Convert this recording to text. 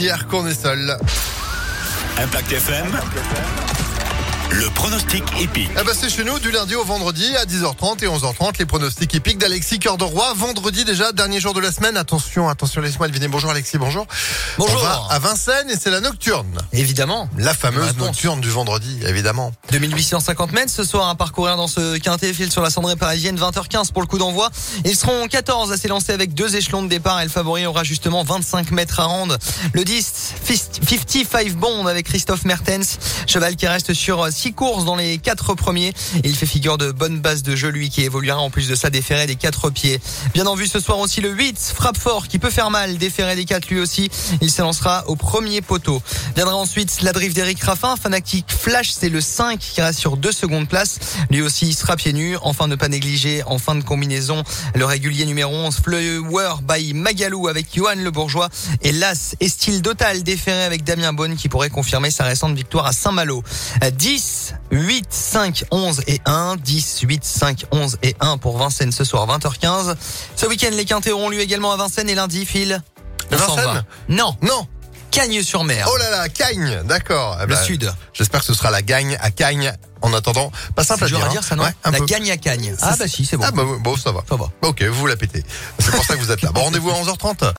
dire qu'on est seul. Impact FM. Le pronostic épique. Ah bah c'est chez nous du lundi au vendredi à 10h30 et 11h30 les pronostics épiques d'Alexis Cœur de Roi. Vendredi déjà, dernier jour de la semaine. Attention, attention, laisse-moi deviner. Bonjour Alexis, bonjour. Bonjour. On va à Vincennes et c'est la nocturne. Évidemment. La fameuse nocturne du vendredi, évidemment. 2850 mètres ce soir à parcourir dans ce quintet fil sur la cendrée parisienne 20h15 pour le coup d'envoi. Ils seront 14 à s'élancer avec deux échelons de départ et le favori aura justement 25 mètres à rendre. Le 10 55 Bond avec Christophe Mertens, cheval qui reste sur 6 courses dans les quatre premiers. Il fait figure de bonne base de jeu lui qui évoluera en plus de ça déféré des quatre pieds. Bien en vue ce soir aussi le 8 frappe fort qui peut faire mal déféré des 4 lui aussi. Il s'élancera au premier poteau. Viendra ensuite la drift d'Eric Raffin, Fanatic Flash, c'est le 5 qui reste sur deux secondes place. Lui aussi sera pieds nus. Enfin ne pas négliger en fin de combinaison le régulier numéro 11 Flower by Magalou avec Johan Le Bourgeois et l'As et style Total déféré avec Damien Bonne qui pourrait confirmer sa récente victoire à Saint-Malo. 10, 8, 5, 11 et 1. 10, 8, 5, 11 et 1 pour Vincennes ce soir 20h15. Ce week-end les quintés auront lieu également à Vincennes et lundi Phil. on Vincennes. Non, Non. Cagnes-sur-Mer. Oh là là, Cagne, d'accord. Eh le ben, sud. J'espère que ce sera la gagne à Cagne. En attendant, pas simple à dire. à hein. dire ça non Ouais, La peu. gagne à Cagnes. Ah bah si c'est bon. Ah bah bon, ça va. Ça va. Ok, vous la pétez. C'est pour ça que vous êtes là. Bon, rendez-vous à 11h30.